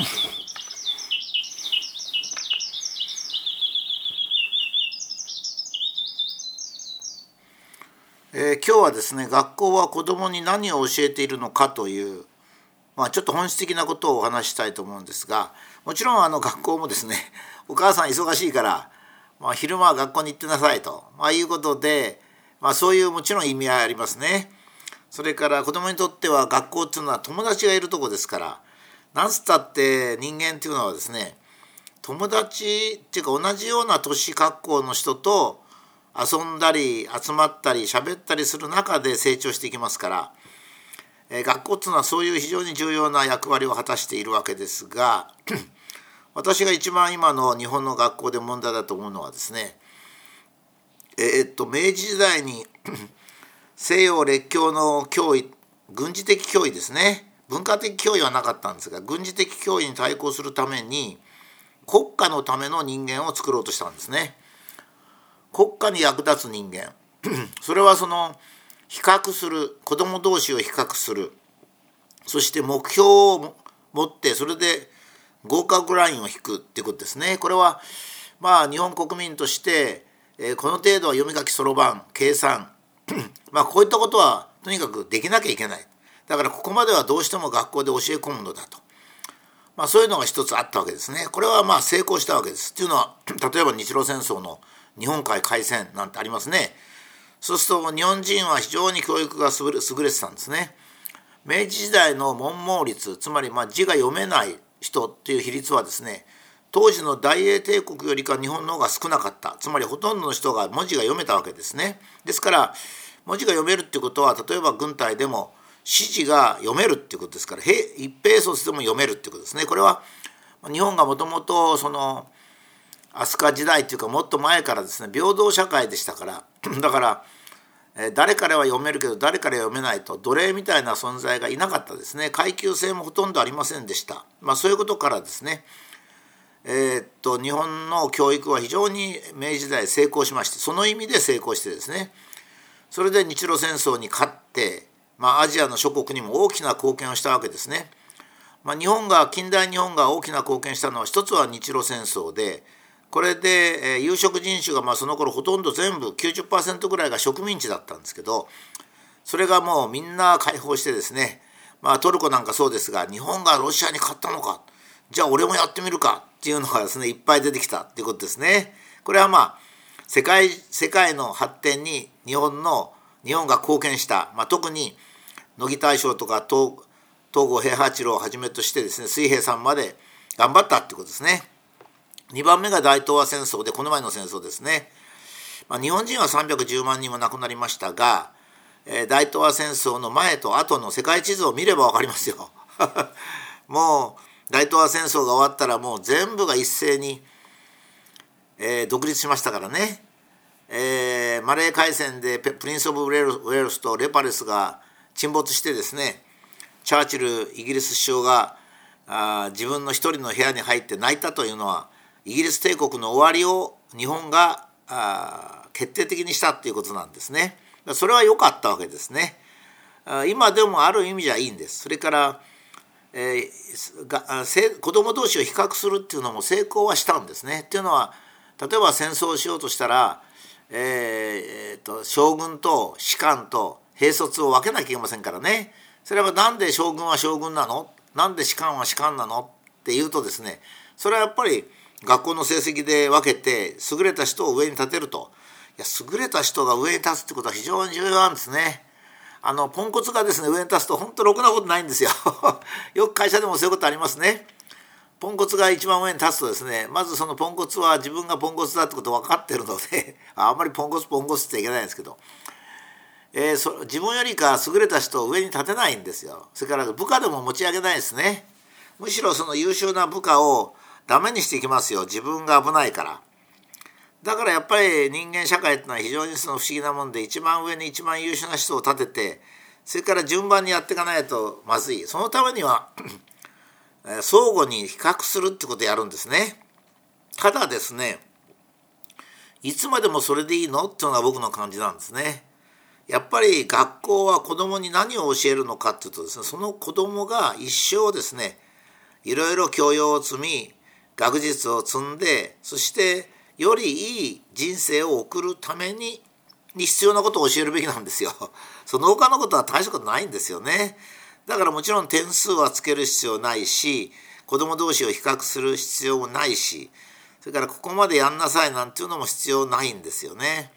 えー、今日はですね学校は子どもに何を教えているのかという、まあ、ちょっと本質的なことをお話したいと思うんですがもちろんあの学校もですね お母さん忙しいから、まあ、昼間は学校に行ってなさいと、まあ、いうことで、まあ、そういうもちろん意味合いありますね。それから子どもにとっては学校っていうのは友達がいるとこですからなんつったって人間っていうのはですね友達っていうか同じような年格好の人と遊んだり集まったり喋ったりする中で成長していきますから、えー、学校っていうのはそういう非常に重要な役割を果たしているわけですが 私が一番今の日本の学校で問題だと思うのはですねえー、っと明治時代に 西洋列強の脅威軍事的脅威ですね。文化的脅威はなかったんですが軍事的脅威に対抗するために国家のための人間を作ろうとしたんですね。国家に役立つ人間 それはその比較する子ども同士を比較するそして目標を持ってそれで合格ラインを引くっていうことですね。これはまあ日本国民として、えー、この程度は読み書きそろばん計算 まあこういったことはとにかくできなきゃいけないだからここまではどうしても学校で教え込むのだと、まあ、そういうのが一つあったわけですね。これはまあ成功したわけです。っていうのは 例えば日露戦争の日本海海戦なんてありますね。そうすると日本人は非常に教育が優れてたんですね。明治時代の文盲率つまりま字が読めない人っていう比率はですね当時の大英帝国よりか日本の方が少なかったつまりほとんどの人が文字が読めたわけですね。ですから文字が読めるっていうことは例えば軍隊でも指示が読めるっていうことですから一平卒でも読めるっていうことですね。これは日本がもともとその飛鳥時代っていうかもっと前からですね平等社会でしたから だから誰からは読めるけど誰から読めないと奴隷みたいな存在がいなかったですね階級性もほとんどありませんでした、まあ、そういうことからですねえー、っと日本の教育は非常に明治時代成功しましてその意味で成功してですねそれで日露戦争に勝って、まあ、アジアの諸国にも大きな貢献をしたわけですね。まあ、日本が近代日本が大きな貢献したのは一つは日露戦争でこれで、えー、有色人種がまあその頃ほとんど全部90%ぐらいが植民地だったんですけどそれがもうみんな解放してですねまあトルコなんかそうですが日本がロシアに勝ったのかじゃあ俺もやってみるかっていうのがですねいっぱい出てきたっていうことですね。これはまあ世界世界の発展に日本の日本が貢献した、まあ、特に乃木大将とか東郷平八郎をはじめとしてですね水平さんまで頑張ったってことですね。2番目が大東亜戦争でこの前の戦争ですね、まあ、日本人は310万人も亡くなりましたが、えー、大東亜戦争の前と後の世界地図を見れば分かりますよ。もう大東亜戦争が終わったらもう全部が一斉に、えー、独立しましたからね、えー、マレー海戦でプリンス・オブ・ウェールスとレパレスが沈没してですねチャーチルイギリス首相があ自分の一人の部屋に入って泣いたというのはイギリス帝国の終わりを日本があ決定的にしたっていうことなんですね。それは良かったわけですね。今でもある意味じゃいいんです。それから、えー、が子供同士を比較するっていうのも成功はしたんですね。っていうのは例えば戦争をしようとしたら、えー、えー、と将軍と士官と兵卒を分けなきゃいけませんからね。それは何で将軍は将軍なの？なんで士官は士官なの？っていうとですねそれはやっぱり学校の成績で分けて優れた人を上に立てるといや優れた人が上に立つってことは非常に重要なんですね。あのポンコツがですね上に立つと本当ろくなことないんですよ。よく会社でもそういうことありますね。ポンコツが一番上に立つとですねまずそのポンコツは自分がポンコツだってこと分かってるのであんまりポンコツポンコツっていけないんですけど、えー、そ自分よりか優れた人を上に立てないんですよ。それから部下でも持ち上げないですね。むしろその優秀な部下をダメにしていきますよ。自分が危ないから。だからやっぱり人間社会ってのは非常にその不思議なもんで一番上に一番優秀な人を立ててそれから順番にやっていかないとまずい。そのためには 相互に比較するってことをやるんですね。ただですねいつまでもそれでいいの？っていうのが僕の感じなんですね。やっぱり学校は子供に何を教えるのかっていうとですねその子供が一生ですねいろいろ教養を積み学術を積んでそしてよりいい人生を送るためにに必要なことを教えるべきなんですよ。その他のことは大したことないんですよね。だからもちろん点数はつける必要ないし子供同士を比較する必要もないしそれからここまでやんなさいなんていうのも必要ないんですよね。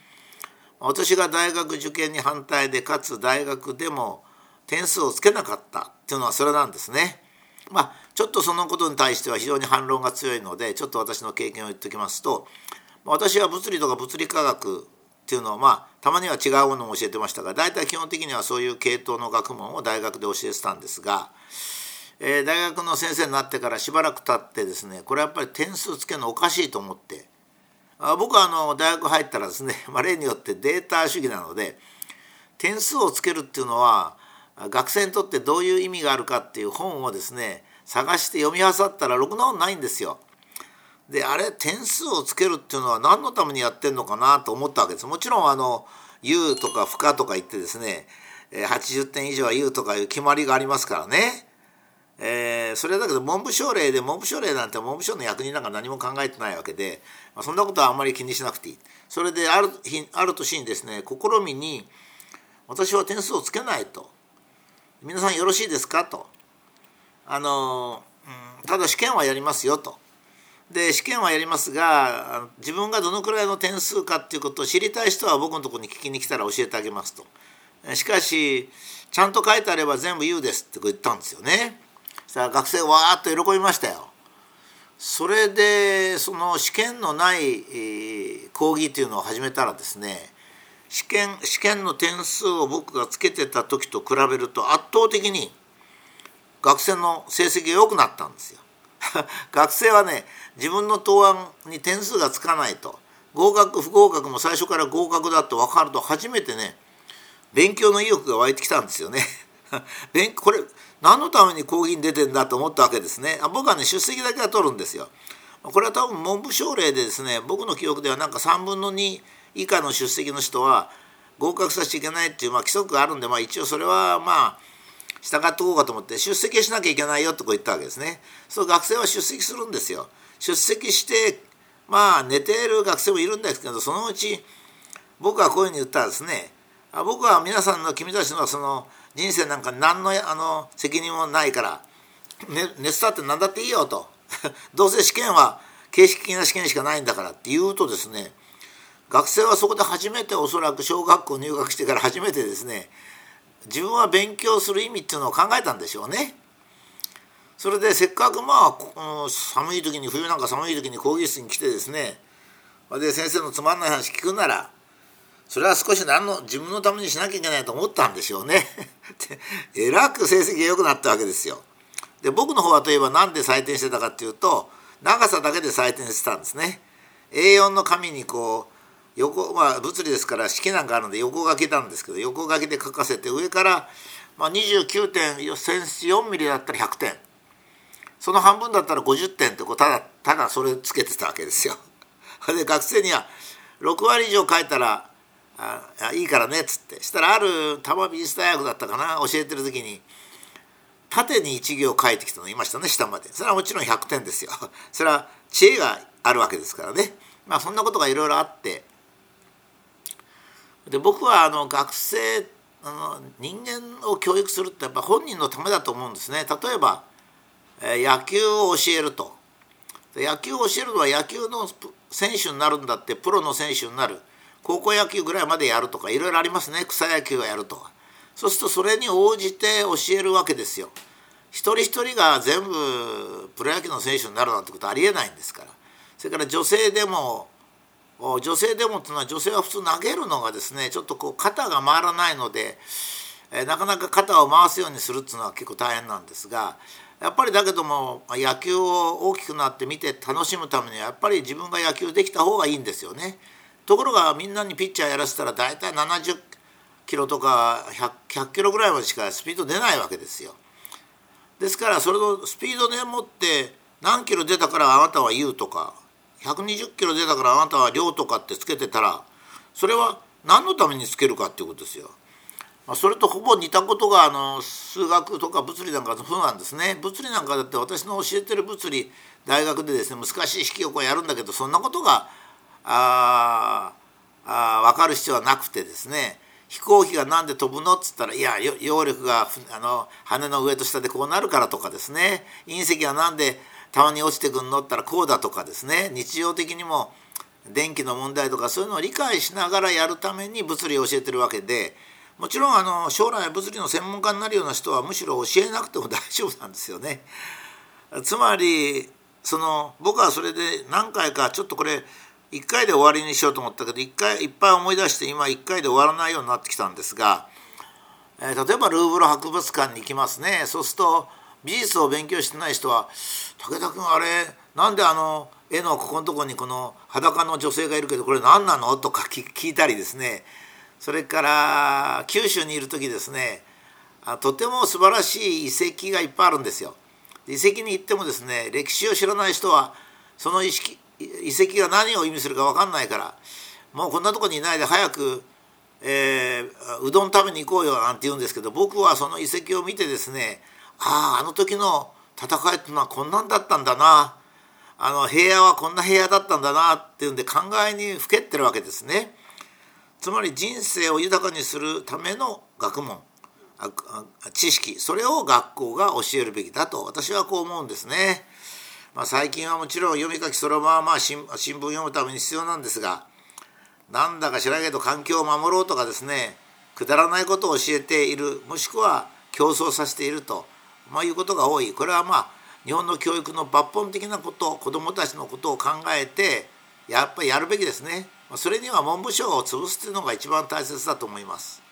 私が大学受験に反対でかつ大学でも点数をつけなかったっていうのはそれなんですね。まあちょっとそのことに対しては非常に反論が強いのでちょっと私の経験を言っておきますと私は物理とか物理科学っていうのをまあたまには違うものも教えてましたが大体基本的にはそういう系統の学問を大学で教えてたんですが、えー、大学の先生になってからしばらく経ってですねこれやっぱり点数つけるのおかしいと思ってあ僕はあの大学入ったらですね、まあ、例によってデータ主義なので点数をつけるっていうのは学生にとってどういう意味があるかっていう本をですね探して読み漁ったらろくな本ないんですよ。であれ点数をつけるっていうのは何のためにやってんのかなと思ったわけです。もちろんあの U とか負荷とか言ってですね80点以上は U とかいう決まりがありますからね。えー、それだけど文部省令で文部省令なんて文部省の役人なんか何も考えてないわけで、まあ、そんなことはあんまり気にしなくていい。それである日ある年にですね試みに私は点数をつけないと。皆さんよろしいですかと。あの、うん、ただ試験はやりますよと。で試験はやりますが自分がどのくらいの点数かっていうことを知りたい人は僕のとこに聞きに来たら教えてあげますと。しかしちゃんと書いてあれば全部言うですって言ったんですよね。さあ学生わーっと喜びましたよそれでその試験のない、講義というのを始めたらですね試験試験の点数を僕がつけてた時と比べると圧倒的に学生の成績が良くなったんですよ。学生はね自分の答案に点数がつかないと合格不合格も最初から合格だと分かると初めてね勉強の意欲が湧いてきたんですよね。これ何のために講義に出てんだと思ったわけですね。僕はね出席だけは取るんですよ。これは多分文部省令でですね僕の記憶ではなんか3分の2以下の出席の人は合格させちゃいけないっていう、まあ、規則があるんで、まあ、一応それはまあ従っておこうかと思って出席しなきゃいけないよとこう言ったわけですね。そう学生は出席するんですよ。出席してまあ寝ている学生もいるんですけどそのうち僕はこういうふうに言ったらですねあ僕は皆さんの君たちのその人生なんか何のあの責任もないから、ね、熱だって何だっていいよと どうせ試験は形式的な試験しかないんだからって言うとですね学生はそこで初めておそらく小学校入学してから初めてですね自分は勉強する意味っていうのを考えたんでしょうね。それでせっかくまあ寒い時に冬なんか寒い時に講義室に来てですねで先生のつまんない話聞くならそれは少し何の自分のためにしなきゃいけないと思ったんでしょうね。えらく成績が良くなったわけですよ。で僕の方はといえば何で採点してたかっていうと長さだけで採点してたんですね。A4 の紙にこう横まあ物理ですから式なんかあるので横書きなんですけど横書きで書かせて上から、まあ、29.4センチ4ミリだったら100点その半分だったら50点ってこうただただそれつけてたわけですよ。で学生には6割以上書いたらあいいからねっつって。したらある多摩美術大学だったかな教えてる時に縦に1行書いてきたのいましたね下まで。それはもちろん100点ですよ。それは知恵があるわけですからね。まあそんなことがいろいろあって。で僕はあの学生あの人間を教育するってやっぱ本人のためだと思うんですね。例えば、えー、野球を教えると。野球を教えるのは野球の選手になるんだってプロの選手になる。高校野球ぐらいまでやるとかいろいろありますね草野球をやるとかそうするとそれに応じて教えるわけですよ。一人一人が全部プロ野球の選手になるなんてことありえないんですからそれから女性でも女性でもっていうのは女性は普通投げるのがですねちょっとこう肩が回らないので、えなかなか肩を回すようにするっていうのは結構大変なんですがやっぱりだけども野球を大きくなって見て楽しむためにはやっぱり自分が野球できた方がいいんですよね。ところがみんなにピッチャーやらせたら大体70キロとか 100, 100キロぐらいまでしかスピード出ないわけですよ。ですからそれのスピードでもって何キロ出たからあなたは言うとか120キロ出たからあなたは量とかってつけてたらそれは何のためにつけるかっていうことですよ。まあ、それとほぼ似たことがあの数学とか物理なんかの風なんですね物理なんかだって私の教えてる物理大学でですね難しい式をこうやるんだけどそんなことがああ分かる必要はなくてですね飛行機が何で飛ぶのっつったらいや揚力があの羽の上と下でこうなるからとかですね隕石が何でたまに落ちてくんのったらこうだとかですね日常的にも電気の問題とかそういうのを理解しながらやるために物理を教えてるわけでもちろんあの将来物理の専門家になるような人はむしろ教えなくても大丈夫なんですよね。つまりその僕はそれで何回かちょっとこれ1回で終わりにしようと思ったけど1回いっぱい思い出して今1回で終わらないようになってきたんですが、えー、例えばルーブル博物館に行きますねそうすると美術を勉強してない人は「武田君あれなんであの絵のここのとこにこの裸の女性がいるけどこれ何なの?」とか聞いたりですねそれから九州にいる時ですねとても素晴らしい遺跡がいっぱいあるんですよ。遺跡に行ってもですね歴史を知らない人はその意識遺跡が何を意味するか分かんないからもうこんなとこにいないで早く、えー、うどん食べに行こうよなんて言うんですけど僕はその遺跡を見てですねあああの時の戦いっていうのはこんなんだったんだなあの平野はこんな平野だったんだなっていうんで考えにふけってるわけですね。つまり人生を豊かにするための学問知識それを学校が教えるべきだと私はこう思うんですね。まあ、最近はもちろん読み書きそれはまあ新聞読むために必要なんですがなんだか知らないけど環境を守ろうとかですねくだらないことを教えているもしくは競争させていると、まあ、いうことが多いこれはまあ日本の教育の抜本的なこと子どもたちのことを考えてやっぱりやるべきですね。それには文部省を潰すというのが一番大切だと思います。